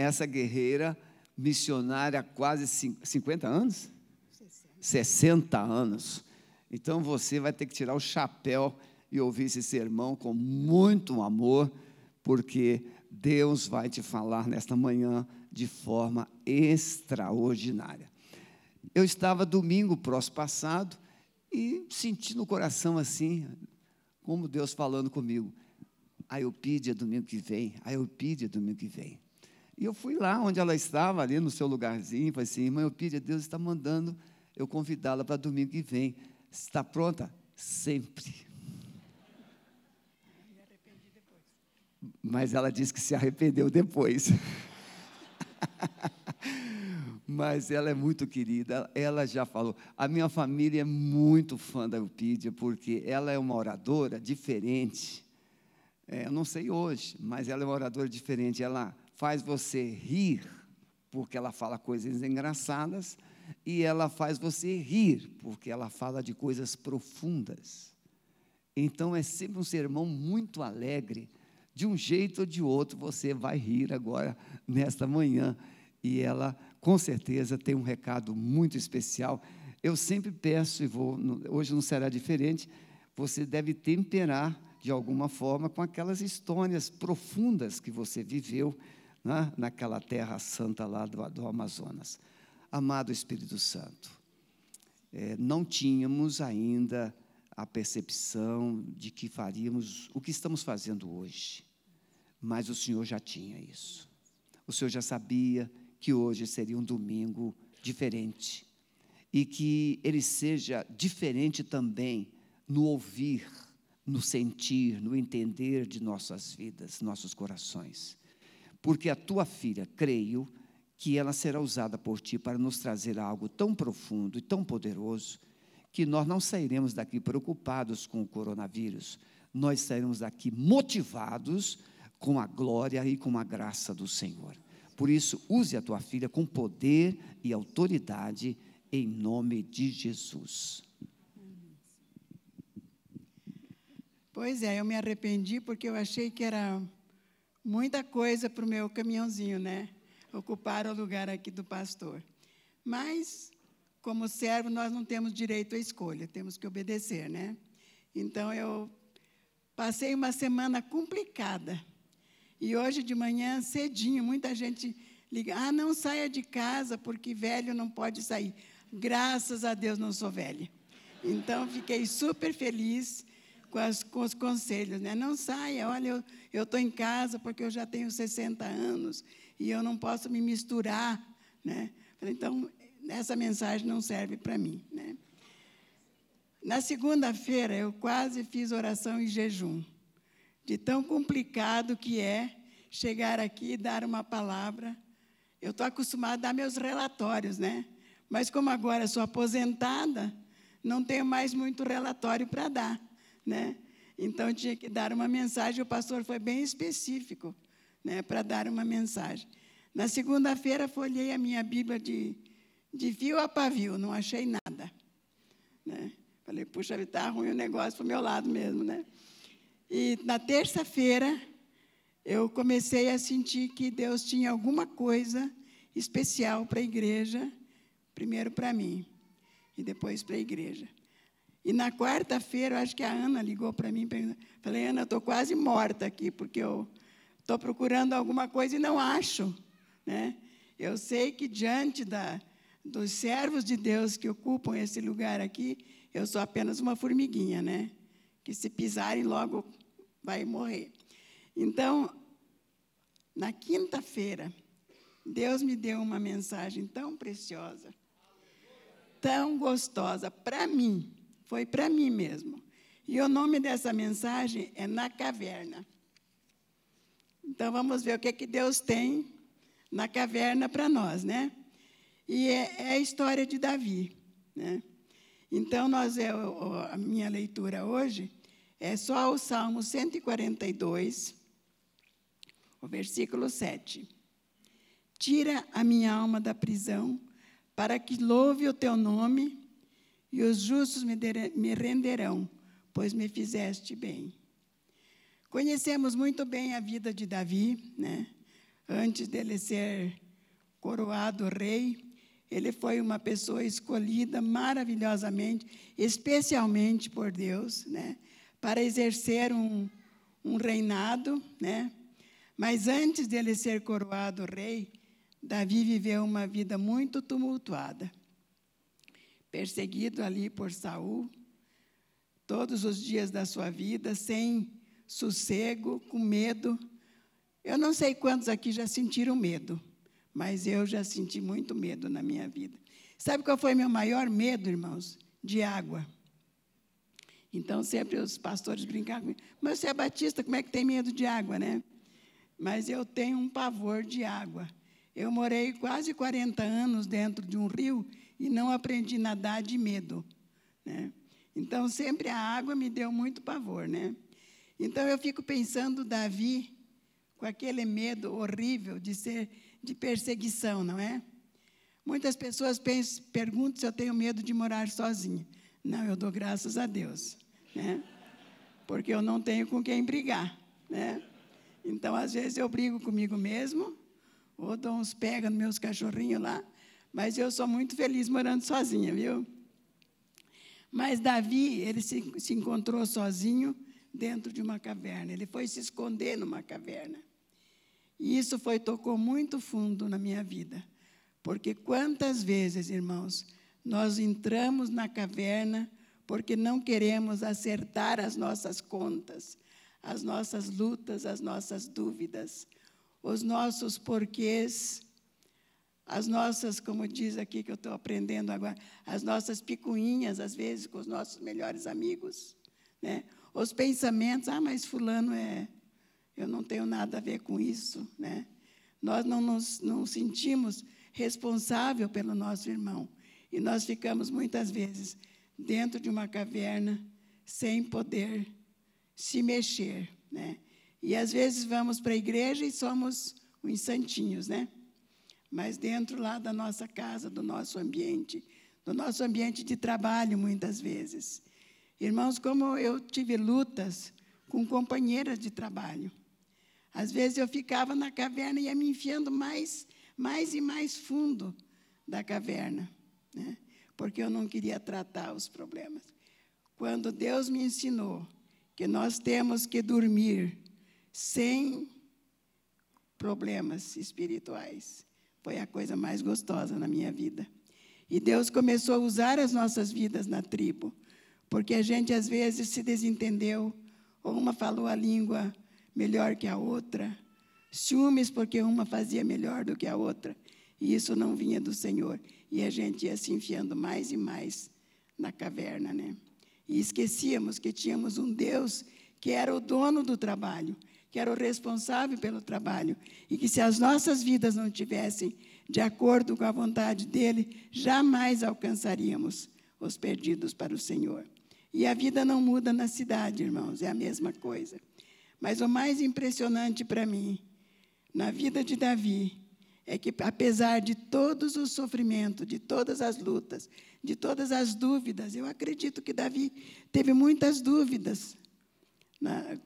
essa guerreira missionária há quase 50 anos? 60 anos. Então você vai ter que tirar o chapéu e ouvir esse sermão com muito amor, porque Deus vai te falar nesta manhã de forma extraordinária. Eu estava domingo próximo passado e senti no coração assim, como Deus falando comigo. A Eupídia domingo que vem, a Eupídia domingo que vem. E eu fui lá onde ela estava, ali no seu lugarzinho, falei assim, irmã Eupídia, Deus está mandando eu convidá-la para domingo que vem. Está pronta? Sempre. Mas ela disse que se arrependeu depois. Mas ela é muito querida, ela já falou. A minha família é muito fã da Eupídia, porque ela é uma oradora diferente. É, eu não sei hoje, mas ela é uma oradora diferente. Ela faz você rir, porque ela fala coisas engraçadas, e ela faz você rir, porque ela fala de coisas profundas. Então é sempre um sermão muito alegre. De um jeito ou de outro, você vai rir agora, nesta manhã. E ela, com certeza, tem um recado muito especial. Eu sempre peço, e vou, hoje não será diferente, você deve temperar de alguma forma com aquelas histórias profundas que você viveu né, naquela terra santa lá do, do Amazonas. Amado Espírito Santo, é, não tínhamos ainda a percepção de que faríamos o que estamos fazendo hoje, mas o Senhor já tinha isso. O Senhor já sabia que hoje seria um domingo diferente e que ele seja diferente também no ouvir, no sentir, no entender de nossas vidas, nossos corações. Porque a tua filha, creio, que ela será usada por ti para nos trazer algo tão profundo e tão poderoso que nós não sairemos daqui preocupados com o coronavírus, nós sairemos daqui motivados com a glória e com a graça do Senhor. Por isso, use a tua filha com poder e autoridade em nome de Jesus. Pois é, eu me arrependi porque eu achei que era muita coisa para o meu caminhãozinho, né? ocupar o lugar aqui do pastor. Mas, como servo, nós não temos direito à escolha, temos que obedecer, né? Então, eu passei uma semana complicada. E hoje de manhã, cedinho, muita gente liga: ah, não saia de casa porque velho não pode sair. Graças a Deus não sou velha. Então, fiquei super feliz com, as, com os conselhos, né? Não saia, olha, eu estou em casa porque eu já tenho 60 anos e eu não posso me misturar, né? Então, essa mensagem não serve para mim, né? Na segunda-feira, eu quase fiz oração em jejum, de tão complicado que é chegar aqui e dar uma palavra. Eu estou acostumada a dar meus relatórios, né? Mas como agora sou aposentada, não tenho mais muito relatório para dar, né? Então tinha que dar uma mensagem. O pastor foi bem específico né, para dar uma mensagem. Na segunda-feira, folhei a minha Bíblia de, de fio a pavio, não achei nada. Né? Falei, puxa, está ruim o negócio para o meu lado mesmo. Né? E na terça-feira, eu comecei a sentir que Deus tinha alguma coisa especial para a igreja, primeiro para mim e depois para a igreja. E na quarta-feira, acho que a Ana ligou para mim, falei, Ana, estou quase morta aqui, porque eu estou procurando alguma coisa e não acho. Né? Eu sei que diante da, dos servos de Deus que ocupam esse lugar aqui, eu sou apenas uma formiguinha, né? Que se pisarem logo vai morrer. Então, na quinta-feira, Deus me deu uma mensagem tão preciosa, tão gostosa para mim, foi para mim mesmo. E o nome dessa mensagem é Na Caverna. Então vamos ver o que, é que Deus tem na caverna para nós, né? E é, é, a história de Davi, né? Então nós é a minha leitura hoje é só o Salmo 142, o versículo 7. Tira a minha alma da prisão, para que louve o teu nome, e os justos me, renderão, pois me fizeste bem. Conhecemos muito bem a vida de Davi, né? antes dele ser coroado rei, ele foi uma pessoa escolhida maravilhosamente, especialmente por Deus, né, para exercer um, um reinado, né? Mas antes dele ser coroado rei, Davi viveu uma vida muito tumultuada. Perseguido ali por Saul, todos os dias da sua vida, sem sossego, com medo. Eu não sei quantos aqui já sentiram medo, mas eu já senti muito medo na minha vida. Sabe qual foi meu maior medo, irmãos? De água. Então, sempre os pastores brincavam comigo, mas você é batista, como é que tem medo de água, né? Mas eu tenho um pavor de água. Eu morei quase 40 anos dentro de um rio e não aprendi a nadar de medo, né? Então, sempre a água me deu muito pavor, né? Então, eu fico pensando Davi com aquele medo horrível de ser de perseguição, não é? Muitas pessoas pensam, perguntam se eu tenho medo de morar sozinha. Não, eu dou graças a Deus, né? Porque eu não tenho com quem brigar, né? Então, às vezes eu brigo comigo mesmo, ou dou uns pega nos meus cachorrinhos lá, mas eu sou muito feliz morando sozinha, viu? Mas Davi, ele se, se encontrou sozinho dentro de uma caverna. Ele foi se esconder numa caverna. E isso foi tocou muito fundo na minha vida. Porque quantas vezes, irmãos, nós entramos na caverna porque não queremos acertar as nossas contas, as nossas lutas, as nossas dúvidas, os nossos porquês, as nossas, como diz aqui que eu estou aprendendo agora, as nossas picuinhas, às vezes, com os nossos melhores amigos, né? Os pensamentos, ah, mas fulano é, eu não tenho nada a ver com isso, né? Nós não nos não sentimos responsável pelo nosso irmão. E nós ficamos muitas vezes dentro de uma caverna sem poder se mexer, né? E às vezes vamos para a igreja e somos uns santinhos, né? Mas dentro lá da nossa casa, do nosso ambiente, do nosso ambiente de trabalho, muitas vezes. Irmãos, como eu tive lutas com companheiras de trabalho. Às vezes eu ficava na caverna e ia me enfiando mais, mais e mais fundo da caverna né? porque eu não queria tratar os problemas. Quando Deus me ensinou que nós temos que dormir sem problemas espirituais, foi a coisa mais gostosa na minha vida. E Deus começou a usar as nossas vidas na tribo, porque a gente às vezes se desentendeu, ou uma falou a língua melhor que a outra, ciúmes porque uma fazia melhor do que a outra, e isso não vinha do Senhor. E a gente ia se enfiando mais e mais na caverna, né? E esquecíamos que tínhamos um Deus que era o dono do trabalho, que era o responsável pelo trabalho, e que se as nossas vidas não tivessem de acordo com a vontade dele, jamais alcançaríamos os perdidos para o Senhor. E a vida não muda na cidade, irmãos, é a mesma coisa. Mas o mais impressionante para mim, na vida de Davi, é que, apesar de todos os sofrimentos, de todas as lutas, de todas as dúvidas, eu acredito que Davi teve muitas dúvidas na,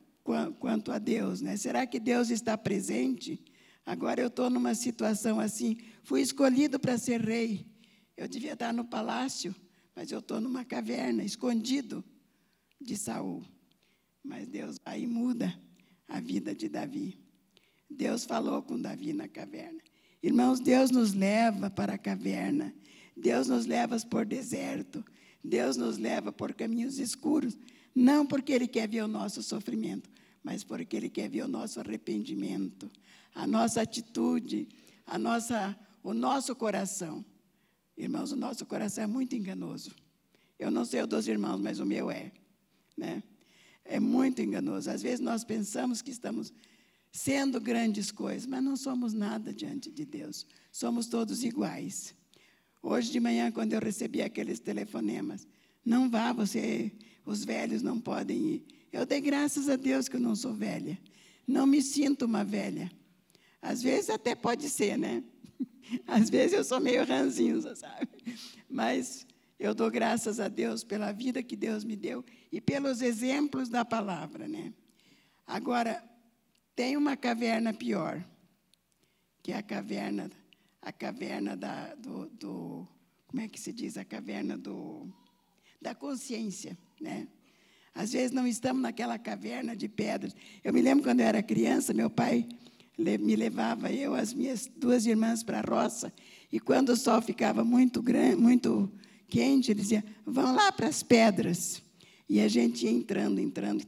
quanto a Deus. Né? Será que Deus está presente? Agora eu estou numa situação assim, fui escolhido para ser rei. Eu devia estar no palácio, mas eu estou numa caverna, escondido de Saul. Mas Deus aí muda a vida de Davi. Deus falou com Davi na caverna. Irmãos, Deus nos leva para a caverna, Deus nos leva por deserto, Deus nos leva por caminhos escuros, não porque Ele quer ver o nosso sofrimento, mas porque Ele quer ver o nosso arrependimento, a nossa atitude, a nossa, o nosso coração. Irmãos, o nosso coração é muito enganoso. Eu não sei o dos irmãos, mas o meu é. Né? É muito enganoso. Às vezes nós pensamos que estamos sendo grandes coisas, mas não somos nada diante de Deus. Somos todos iguais. Hoje de manhã, quando eu recebi aqueles telefonemas, não vá, você, os velhos não podem ir. Eu dei graças a Deus que eu não sou velha. Não me sinto uma velha. Às vezes até pode ser, né? Às vezes eu sou meio ranzinho, sabe? Mas eu dou graças a Deus pela vida que Deus me deu e pelos exemplos da palavra, né? Agora, tem uma caverna pior, que é a caverna, a caverna da, do, do, como é que se diz, a caverna do, da consciência, né? Às vezes não estamos naquela caverna de pedras. Eu me lembro quando eu era criança, meu pai me levava eu as minhas duas irmãs para a roça e quando o sol ficava muito grande, muito quente, ele dizia: "Vão lá para as pedras". E a gente ia entrando, entrando,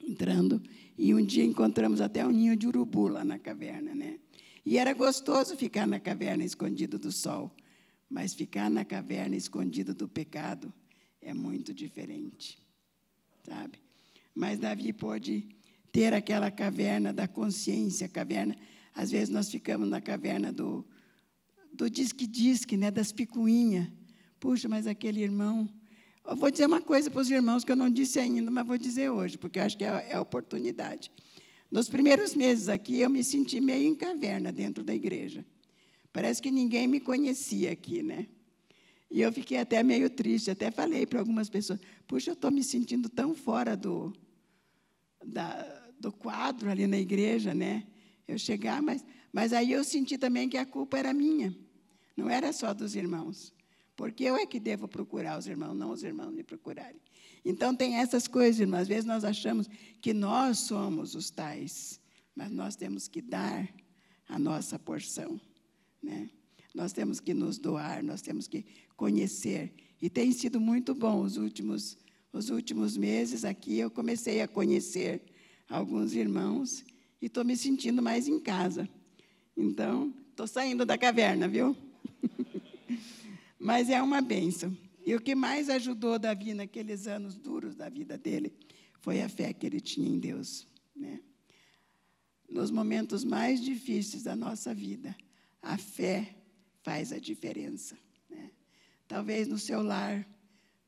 entrando, e um dia encontramos até um ninho de urubu lá na caverna, né? E era gostoso ficar na caverna escondido do sol, mas ficar na caverna escondido do pecado é muito diferente, sabe? Mas Davi pôde ter aquela caverna da consciência, caverna. Às vezes nós ficamos na caverna do do disque-disque, né, das picuinhas. Puxa, mas aquele irmão. Eu vou dizer uma coisa para os irmãos que eu não disse ainda, mas vou dizer hoje, porque eu acho que é, é oportunidade. Nos primeiros meses aqui, eu me senti meio em caverna dentro da igreja. Parece que ninguém me conhecia aqui, né? E eu fiquei até meio triste, até falei para algumas pessoas: puxa, eu estou me sentindo tão fora do, da, do quadro ali na igreja, né? Eu chegar, mas, mas aí eu senti também que a culpa era minha, não era só dos irmãos. Porque eu é que devo procurar os irmãos, não os irmãos me procurarem. Então, tem essas coisas, irmãos. Às vezes nós achamos que nós somos os tais, mas nós temos que dar a nossa porção. Né? Nós temos que nos doar, nós temos que conhecer. E tem sido muito bom os últimos, os últimos meses aqui. Eu comecei a conhecer alguns irmãos e estou me sentindo mais em casa. Então, estou saindo da caverna, viu? Mas é uma bênção. E o que mais ajudou Davi naqueles anos duros da vida dele foi a fé que ele tinha em Deus. Né? Nos momentos mais difíceis da nossa vida, a fé faz a diferença. Né? Talvez no seu lar,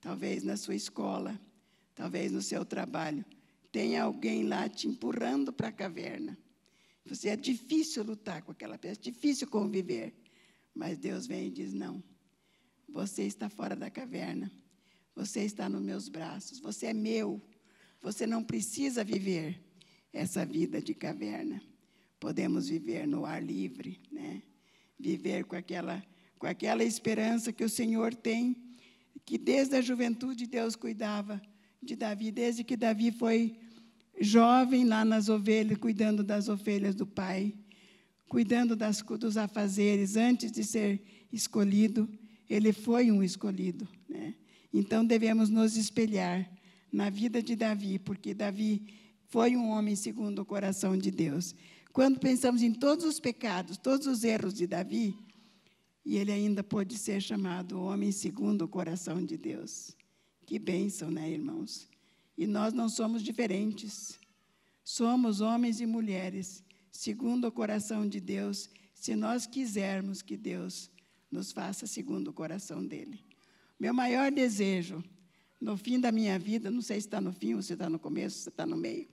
talvez na sua escola, talvez no seu trabalho, tenha alguém lá te empurrando para a caverna. Você é difícil lutar com aquela pessoa, é difícil conviver. Mas Deus vem e diz: não, você está fora da caverna. Você está nos meus braços. Você é meu. Você não precisa viver essa vida de caverna. Podemos viver no ar livre, né? Viver com aquela com aquela esperança que o Senhor tem, que desde a juventude Deus cuidava de Davi, desde que Davi foi jovem lá nas ovelhas, cuidando das ovelhas do pai, cuidando das, dos afazeres antes de ser escolhido ele foi um escolhido. Né? Então devemos nos espelhar na vida de Davi, porque Davi foi um homem segundo o coração de Deus. Quando pensamos em todos os pecados, todos os erros de Davi, e ele ainda pode ser chamado homem segundo o coração de Deus. Que bênção, né, irmãos? E nós não somos diferentes. Somos homens e mulheres segundo o coração de Deus, se nós quisermos que Deus nos faça segundo o coração dele. Meu maior desejo, no fim da minha vida, não sei se está no fim, ou se está no começo, se está no meio,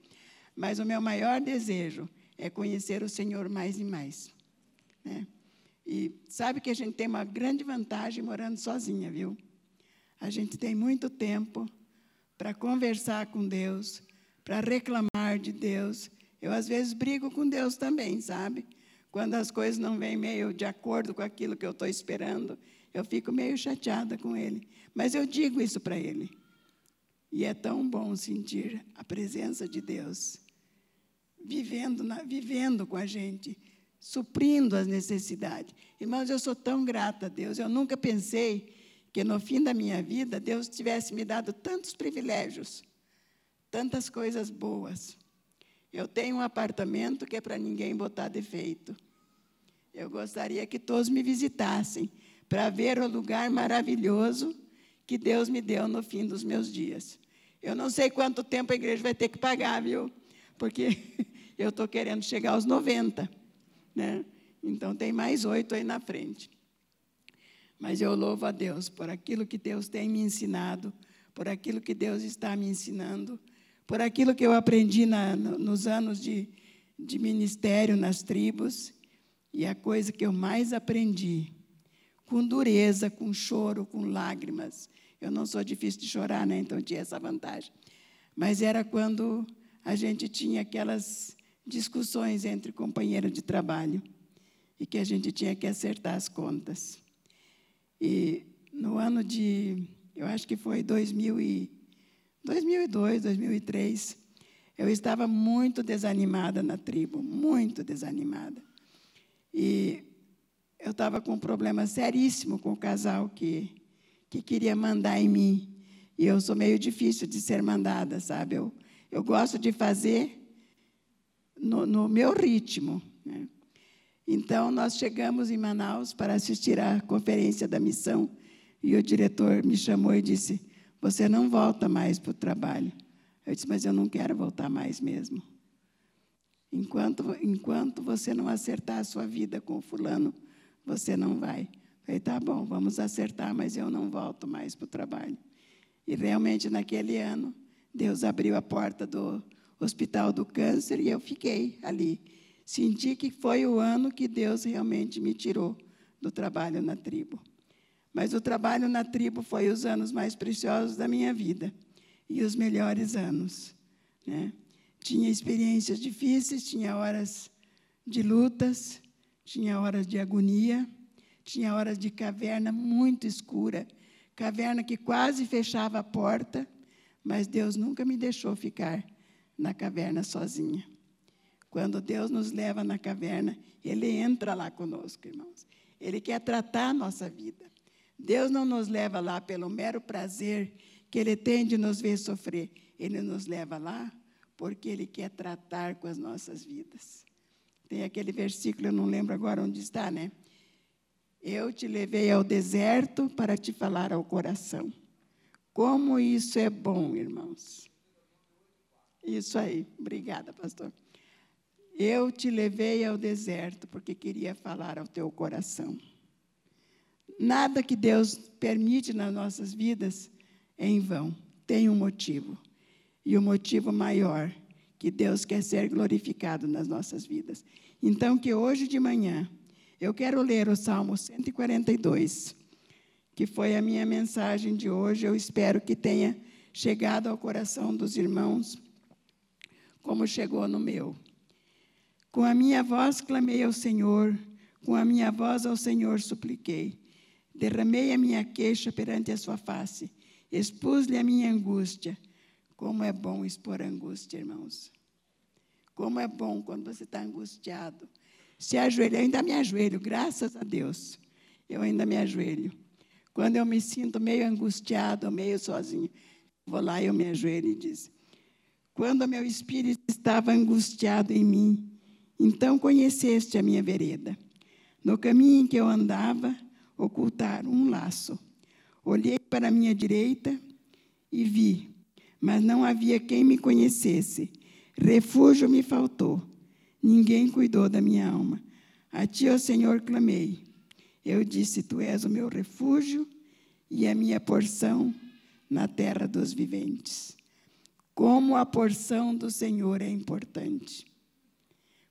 mas o meu maior desejo é conhecer o Senhor mais e mais. Né? E sabe que a gente tem uma grande vantagem morando sozinha, viu? A gente tem muito tempo para conversar com Deus, para reclamar de Deus. Eu, às vezes, brigo com Deus também, sabe? Quando as coisas não vêm meio de acordo com aquilo que eu estou esperando, eu fico meio chateada com ele. Mas eu digo isso para ele. E é tão bom sentir a presença de Deus vivendo, na, vivendo com a gente, suprindo as necessidades. Irmãos, eu sou tão grata a Deus. Eu nunca pensei que no fim da minha vida Deus tivesse me dado tantos privilégios, tantas coisas boas. Eu tenho um apartamento que é para ninguém botar defeito. Eu gostaria que todos me visitassem para ver o lugar maravilhoso que Deus me deu no fim dos meus dias. Eu não sei quanto tempo a igreja vai ter que pagar, viu? Porque eu estou querendo chegar aos 90. Né? Então tem mais oito aí na frente. Mas eu louvo a Deus por aquilo que Deus tem me ensinado, por aquilo que Deus está me ensinando por aquilo que eu aprendi na, nos anos de, de ministério nas tribos. E a coisa que eu mais aprendi, com dureza, com choro, com lágrimas. Eu não sou difícil de chorar, né? então tinha essa vantagem. Mas era quando a gente tinha aquelas discussões entre companheiros de trabalho. e que a gente tinha que acertar as contas. E no ano de, eu acho que foi 2000 e, 2002, 2003, eu estava muito desanimada na tribo, muito desanimada. E eu estava com um problema seríssimo com o casal que, que queria mandar em mim. E eu sou meio difícil de ser mandada, sabe? Eu, eu gosto de fazer no, no meu ritmo. Né? Então, nós chegamos em Manaus para assistir à conferência da missão e o diretor me chamou e disse: Você não volta mais para o trabalho. Eu disse: Mas eu não quero voltar mais mesmo. Enquanto, enquanto você não acertar a sua vida com o fulano, você não vai. Eu falei: Tá bom, vamos acertar, mas eu não volto mais para o trabalho. E realmente, naquele ano, Deus abriu a porta do Hospital do Câncer e eu fiquei ali senti que foi o ano que Deus realmente me tirou do trabalho na tribo. Mas o trabalho na tribo foi os anos mais preciosos da minha vida e os melhores anos. Né? Tinha experiências difíceis, tinha horas de lutas, tinha horas de agonia, tinha horas de caverna muito escura, caverna que quase fechava a porta, mas Deus nunca me deixou ficar na caverna sozinha. Quando Deus nos leva na caverna, Ele entra lá conosco, irmãos. Ele quer tratar a nossa vida. Deus não nos leva lá pelo mero prazer que Ele tem de nos ver sofrer. Ele nos leva lá porque Ele quer tratar com as nossas vidas. Tem aquele versículo, eu não lembro agora onde está, né? Eu te levei ao deserto para te falar ao coração. Como isso é bom, irmãos. Isso aí. Obrigada, pastor. Eu te levei ao deserto porque queria falar ao teu coração. Nada que Deus permite nas nossas vidas é em vão, tem um motivo. E o motivo maior, que Deus quer ser glorificado nas nossas vidas. Então, que hoje de manhã, eu quero ler o Salmo 142, que foi a minha mensagem de hoje. Eu espero que tenha chegado ao coração dos irmãos, como chegou no meu. Com a minha voz clamei ao Senhor, com a minha voz ao Senhor supliquei. Derramei a minha queixa perante a sua face, expus-lhe a minha angústia. Como é bom expor angústia, irmãos. Como é bom quando você está angustiado. Se ajoelha, eu ainda me ajoelho, graças a Deus. Eu ainda me ajoelho. Quando eu me sinto meio angustiado, meio sozinho, vou lá e eu me ajoelho e diz: Quando meu espírito estava angustiado em mim, então conheceste a minha vereda. No caminho em que eu andava, ocultaram um laço. Olhei para a minha direita e vi, mas não havia quem me conhecesse. Refúgio me faltou. Ninguém cuidou da minha alma. A ti, ó Senhor, clamei. Eu disse: Tu és o meu refúgio e a minha porção na terra dos viventes. Como a porção do Senhor é importante.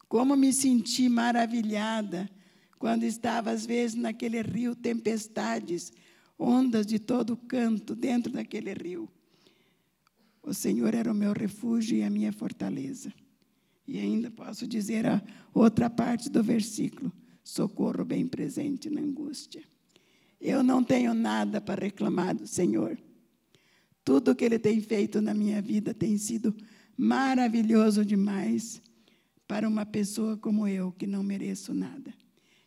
Como me senti maravilhada quando estava, às vezes, naquele rio, tempestades, ondas de todo canto dentro daquele rio. O Senhor era o meu refúgio e a minha fortaleza. E ainda posso dizer a outra parte do versículo: socorro bem presente na angústia. Eu não tenho nada para reclamar do Senhor. Tudo que Ele tem feito na minha vida tem sido maravilhoso demais para uma pessoa como eu, que não mereço nada.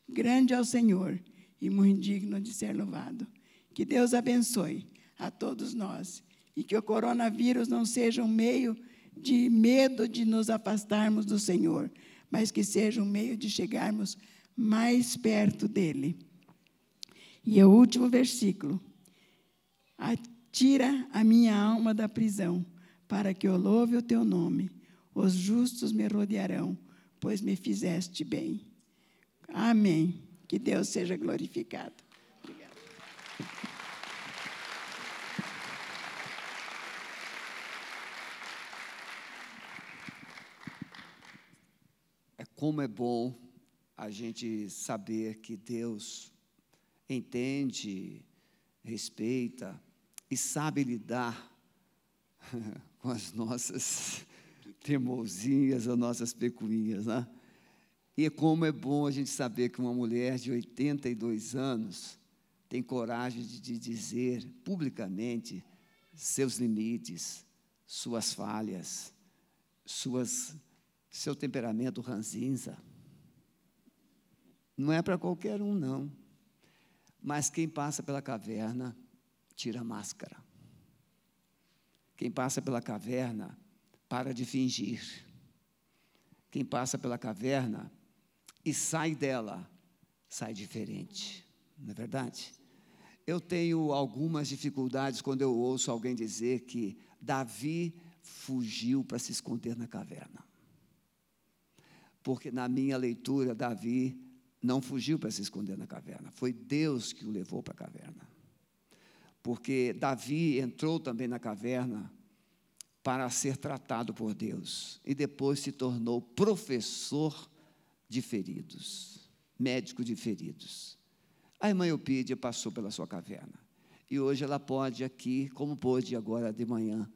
Grande é o Senhor e muito digno de ser louvado. Que Deus abençoe a todos nós e que o coronavírus não seja um meio de medo de nos afastarmos do Senhor, mas que seja um meio de chegarmos mais perto dele. E o último versículo. Atira a minha alma da prisão, para que eu louve o teu nome os justos me rodearão, pois me fizeste bem. Amém. Que Deus seja glorificado. É como é bom a gente saber que Deus entende, respeita e sabe lidar com as nossas teimosinhas, as nossas pecuinhas. Né? E como é bom a gente saber que uma mulher de 82 anos tem coragem de dizer publicamente seus limites, suas falhas, suas, seu temperamento ranzinza. Não é para qualquer um, não. Mas quem passa pela caverna, tira a máscara. Quem passa pela caverna, para de fingir. Quem passa pela caverna e sai dela, sai diferente. Não é verdade? Eu tenho algumas dificuldades quando eu ouço alguém dizer que Davi fugiu para se esconder na caverna. Porque na minha leitura, Davi não fugiu para se esconder na caverna, foi Deus que o levou para a caverna. Porque Davi entrou também na caverna para ser tratado por Deus e depois se tornou professor de feridos, médico de feridos. A irmã Eupídia passou pela sua caverna e hoje ela pode aqui, como pôde agora de manhã,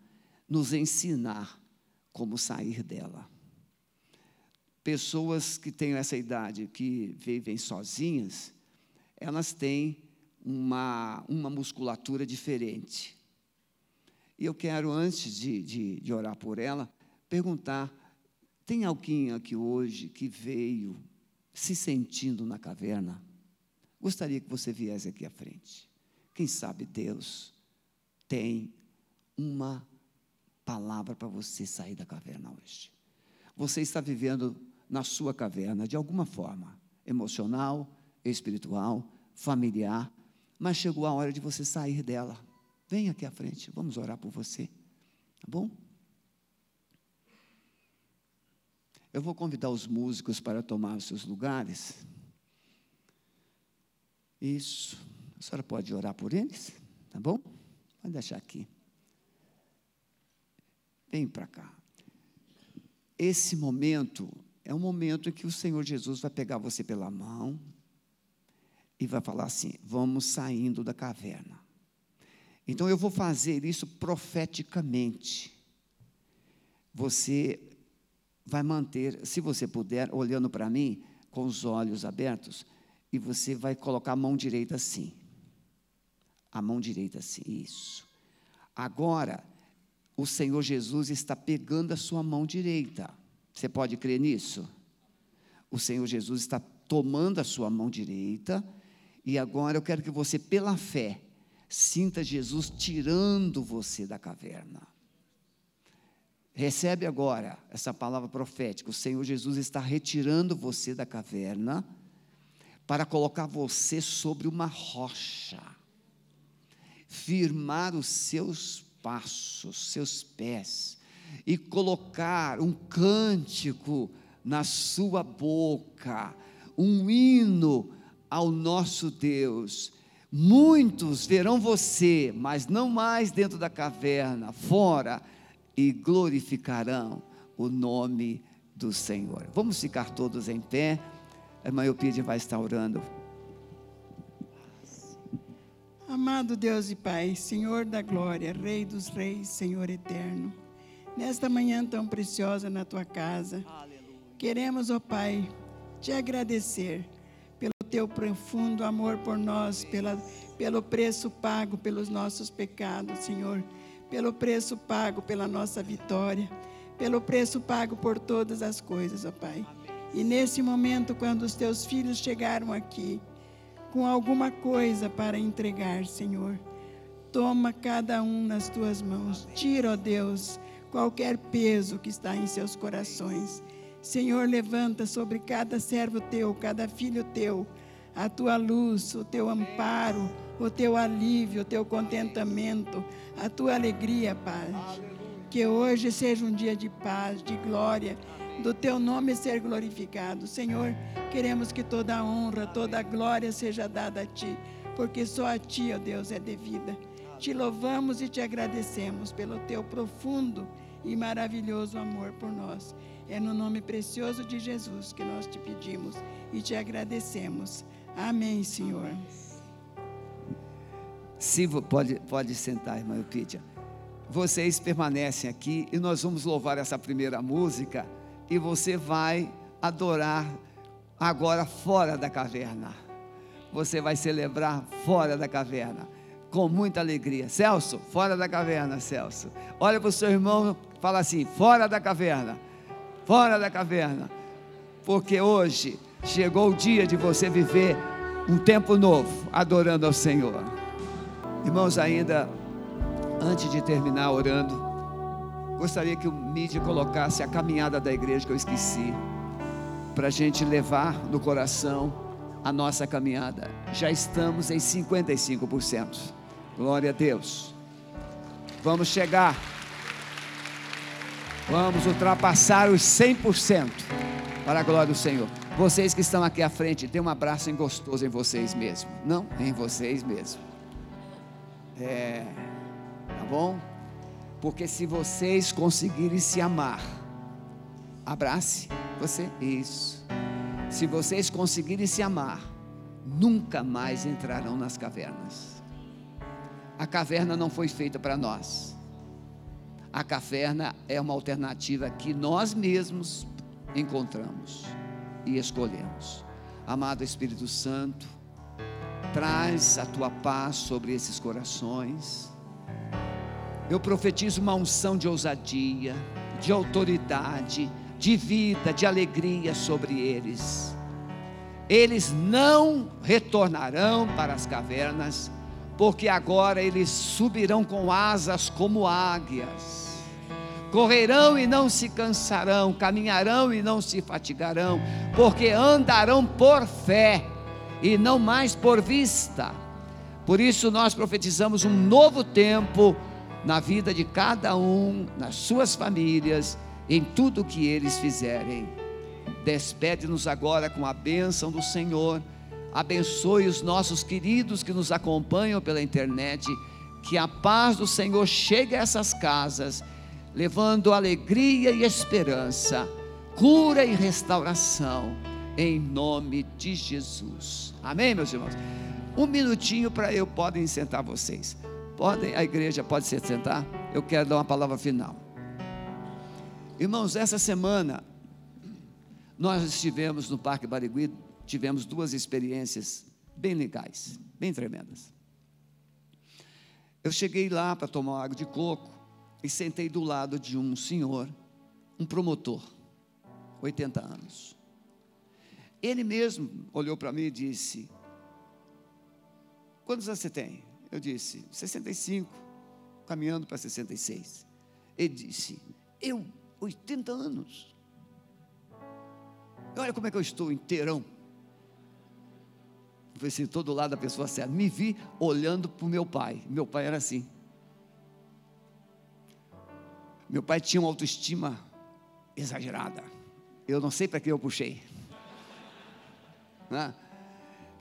nos ensinar como sair dela. Pessoas que têm essa idade, que vivem sozinhas, elas têm uma, uma musculatura diferente. E eu quero, antes de, de, de orar por ela, perguntar: tem alguém aqui hoje que veio se sentindo na caverna? Gostaria que você viesse aqui à frente. Quem sabe Deus tem uma palavra para você sair da caverna hoje. Você está vivendo na sua caverna de alguma forma, emocional, espiritual, familiar, mas chegou a hora de você sair dela. Vem aqui à frente, vamos orar por você. Tá bom? Eu vou convidar os músicos para tomar os seus lugares. Isso. A senhora pode orar por eles? Tá bom? Pode deixar aqui. Vem para cá. Esse momento é um momento em que o Senhor Jesus vai pegar você pela mão e vai falar assim: vamos saindo da caverna. Então eu vou fazer isso profeticamente. Você vai manter, se você puder, olhando para mim, com os olhos abertos, e você vai colocar a mão direita assim. A mão direita assim, isso. Agora, o Senhor Jesus está pegando a sua mão direita. Você pode crer nisso? O Senhor Jesus está tomando a sua mão direita, e agora eu quero que você, pela fé, sinta Jesus tirando você da caverna. Recebe agora essa palavra profética. O Senhor Jesus está retirando você da caverna para colocar você sobre uma rocha, firmar os seus passos, seus pés, e colocar um cântico na sua boca, um hino ao nosso Deus. Muitos verão você, mas não mais dentro da caverna, fora, e glorificarão o nome do Senhor. Vamos ficar todos em pé. A irmã Eupídia vai estar orando. Amado Deus e Pai, Senhor da glória, Rei dos reis, Senhor eterno, nesta manhã tão preciosa na tua casa, Aleluia. queremos, ó Pai, te agradecer pelo teu profundo amor por nós, pela, pelo preço pago pelos nossos pecados, Senhor, pelo preço pago pela nossa vitória, pelo preço pago por todas as coisas, ó Pai. E nesse momento, quando os teus filhos chegaram aqui, com alguma coisa para entregar, Senhor. Toma cada um nas tuas mãos. Tira, ó Deus, qualquer peso que está em seus corações. Senhor, levanta sobre cada servo teu, cada filho teu, a tua luz, o teu amparo, o teu alívio, o teu contentamento, a tua alegria, Pai. Que hoje seja um dia de paz, de glória do teu nome ser glorificado. Senhor, queremos que toda a honra, toda a glória seja dada a ti, porque só a ti, ó Deus, é devida. Te louvamos e te agradecemos pelo teu profundo e maravilhoso amor por nós. É no nome precioso de Jesus que nós te pedimos e te agradecemos. Amém, Senhor. Se pode, pode sentar, irmã Eupídia. Vocês permanecem aqui e nós vamos louvar essa primeira música e você vai adorar agora fora da caverna. Você vai celebrar fora da caverna, com muita alegria. Celso, fora da caverna, Celso. Olha para o seu irmão, fala assim: fora da caverna, fora da caverna. Porque hoje chegou o dia de você viver um tempo novo, adorando ao Senhor. Irmãos, ainda antes de terminar orando, gostaria que o mídia colocasse a caminhada da igreja que eu esqueci para a gente levar no coração a nossa caminhada. Já estamos em 55%. Glória a Deus. Vamos chegar. Vamos ultrapassar os 100% para a glória do Senhor. Vocês que estão aqui à frente, tem um abraço gostoso em vocês mesmo. Não, em vocês mesmo. É, tá bom? Porque se vocês conseguirem se amar, Abrace você. Isso. Se vocês conseguirem se amar, nunca mais entrarão nas cavernas. A caverna não foi feita para nós. A caverna é uma alternativa que nós mesmos encontramos e escolhemos. Amado Espírito Santo, traz a tua paz sobre esses corações. Eu profetizo uma unção de ousadia, de autoridade, de vida, de alegria sobre eles. Eles não retornarão para as cavernas, porque agora eles subirão com asas como águias. Correrão e não se cansarão, caminharão e não se fatigarão, porque andarão por fé e não mais por vista. Por isso nós profetizamos um novo tempo na vida de cada um, nas suas famílias em tudo que eles fizerem. Despede-nos agora com a bênção do Senhor. Abençoe os nossos queridos que nos acompanham pela internet. Que a paz do Senhor chegue a essas casas, levando alegria e esperança, cura e restauração, em nome de Jesus. Amém, meus irmãos? Um minutinho para eu podem sentar vocês. Podem, a igreja pode se sentar. Eu quero dar uma palavra final. Irmãos, essa semana nós estivemos no Parque Barigui, tivemos duas experiências bem legais, bem tremendas. Eu cheguei lá para tomar água de coco e sentei do lado de um senhor, um promotor, 80 anos. Ele mesmo olhou para mim e disse: Quantos anos você tem? Eu disse: 65, caminhando para 66. Ele disse: Eu 80 anos. Olha como é que eu estou inteirão. Assim, todo lado da pessoa certa. Me vi olhando para o meu pai. Meu pai era assim. Meu pai tinha uma autoestima exagerada. Eu não sei para que eu puxei. Né?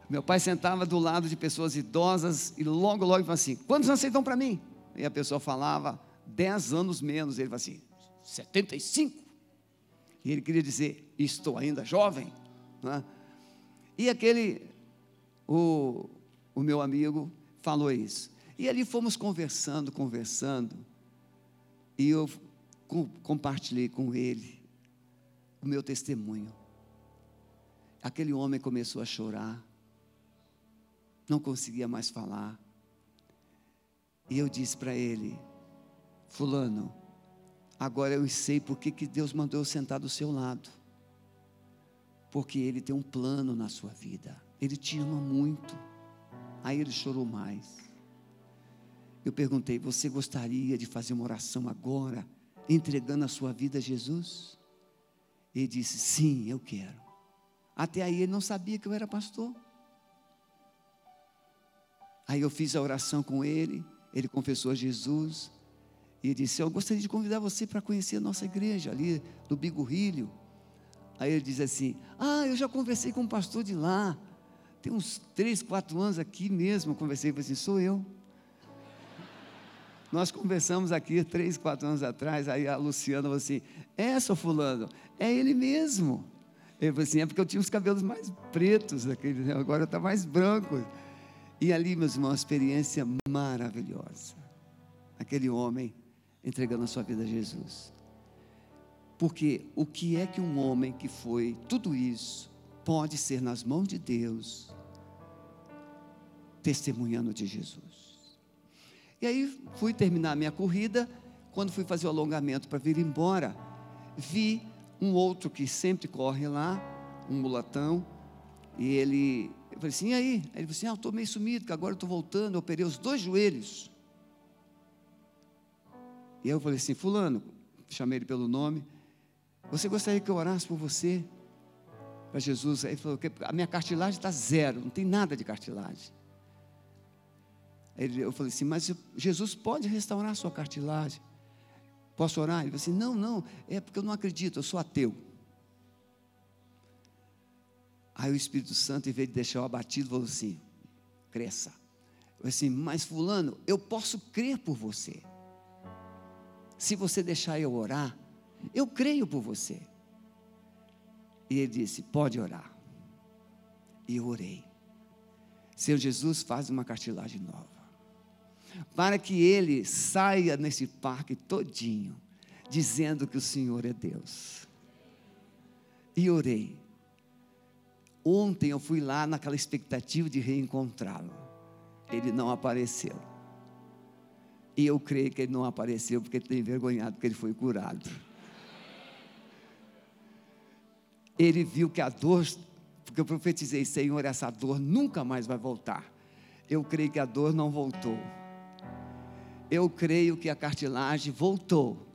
Meu pai sentava do lado de pessoas idosas e logo, logo falava assim: Quantos anos vocês dão para mim? E a pessoa falava: Dez anos menos. Ele falava assim: 75. E ele queria dizer: Estou ainda jovem. Né? E aquele, o, o meu amigo, falou isso. E ali fomos conversando, conversando. E eu com, compartilhei com ele o meu testemunho. Aquele homem começou a chorar, não conseguia mais falar. E eu disse para ele: Fulano, Agora eu sei por que, que Deus mandou eu sentar do seu lado. Porque Ele tem um plano na sua vida. Ele te ama muito. Aí ele chorou mais. Eu perguntei: Você gostaria de fazer uma oração agora, entregando a sua vida a Jesus? Ele disse: Sim, eu quero. Até aí ele não sabia que eu era pastor. Aí eu fiz a oração com ele, ele confessou a Jesus. E disse: Eu gostaria de convidar você para conhecer a nossa igreja ali do Bigorrilho. Aí ele diz assim: Ah, eu já conversei com um pastor de lá. Tem uns três, quatro anos aqui mesmo. Eu conversei com assim: Sou eu. Nós conversamos aqui três, quatro anos atrás. Aí a Luciana falou assim: É, seu Fulano, é ele mesmo. Ele falou assim: É porque eu tinha os cabelos mais pretos, aquele, né? agora está mais branco. E ali, meus irmãos, uma experiência maravilhosa. Aquele homem entregando a sua vida a Jesus. Porque o que é que um homem que foi tudo isso, pode ser nas mãos de Deus, testemunhando de Jesus. E aí fui terminar a minha corrida, quando fui fazer o alongamento para vir embora, vi um outro que sempre corre lá, um mulatão, e ele, eu falei assim, e aí? Ele falou assim, ah, eu estou meio sumido, que agora eu estou voltando, eu operei os dois joelhos. E eu falei assim, fulano, chamei ele pelo nome, você gostaria que eu orasse por você? Para Jesus, aí ele falou, a minha cartilagem está zero, não tem nada de cartilagem. Eu falei assim, mas Jesus pode restaurar a sua cartilagem. Posso orar? Ele falou assim: não, não, é porque eu não acredito, eu sou ateu. Aí o Espírito Santo, em vez de deixar o abatido, falou assim: cresça. Eu falei assim, mas Fulano, eu posso crer por você. Se você deixar eu orar, eu creio por você. E ele disse: pode orar. E eu orei. Senhor Jesus, faz uma cartilagem nova para que ele saia nesse parque todinho, dizendo que o Senhor é Deus. E orei. Ontem eu fui lá naquela expectativa de reencontrá-lo. Ele não apareceu. E eu creio que ele não apareceu porque ele tem envergonhado, porque ele foi curado. Ele viu que a dor, porque eu profetizei, Senhor, essa dor nunca mais vai voltar. Eu creio que a dor não voltou eu creio que a cartilagem voltou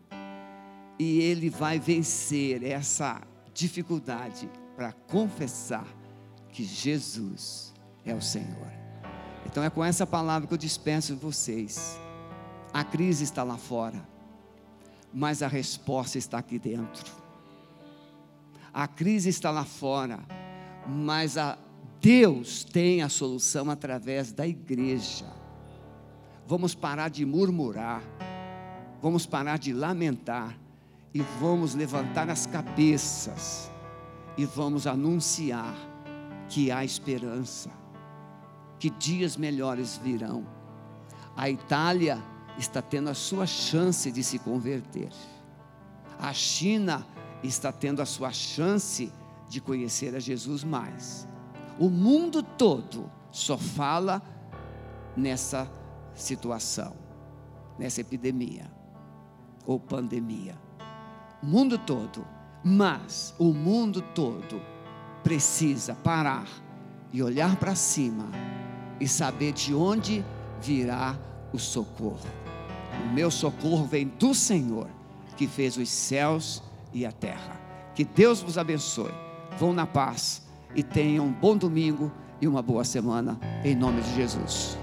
e ele vai vencer essa dificuldade para confessar que Jesus é o Senhor. Então é com essa palavra que eu dispenso vocês. A crise está lá fora, mas a resposta está aqui dentro. A crise está lá fora, mas a Deus tem a solução através da igreja. Vamos parar de murmurar, vamos parar de lamentar e vamos levantar as cabeças e vamos anunciar que há esperança, que dias melhores virão. A Itália está tendo a sua chance de se converter. A China está tendo a sua chance de conhecer a Jesus mais. O mundo todo só fala nessa situação, nessa epidemia ou pandemia. O mundo todo, mas o mundo todo precisa parar e olhar para cima e saber de onde virá o socorro. O meu socorro vem do Senhor, que fez os céus e a terra. Que Deus vos abençoe. Vão na paz e tenham um bom domingo e uma boa semana, em nome de Jesus.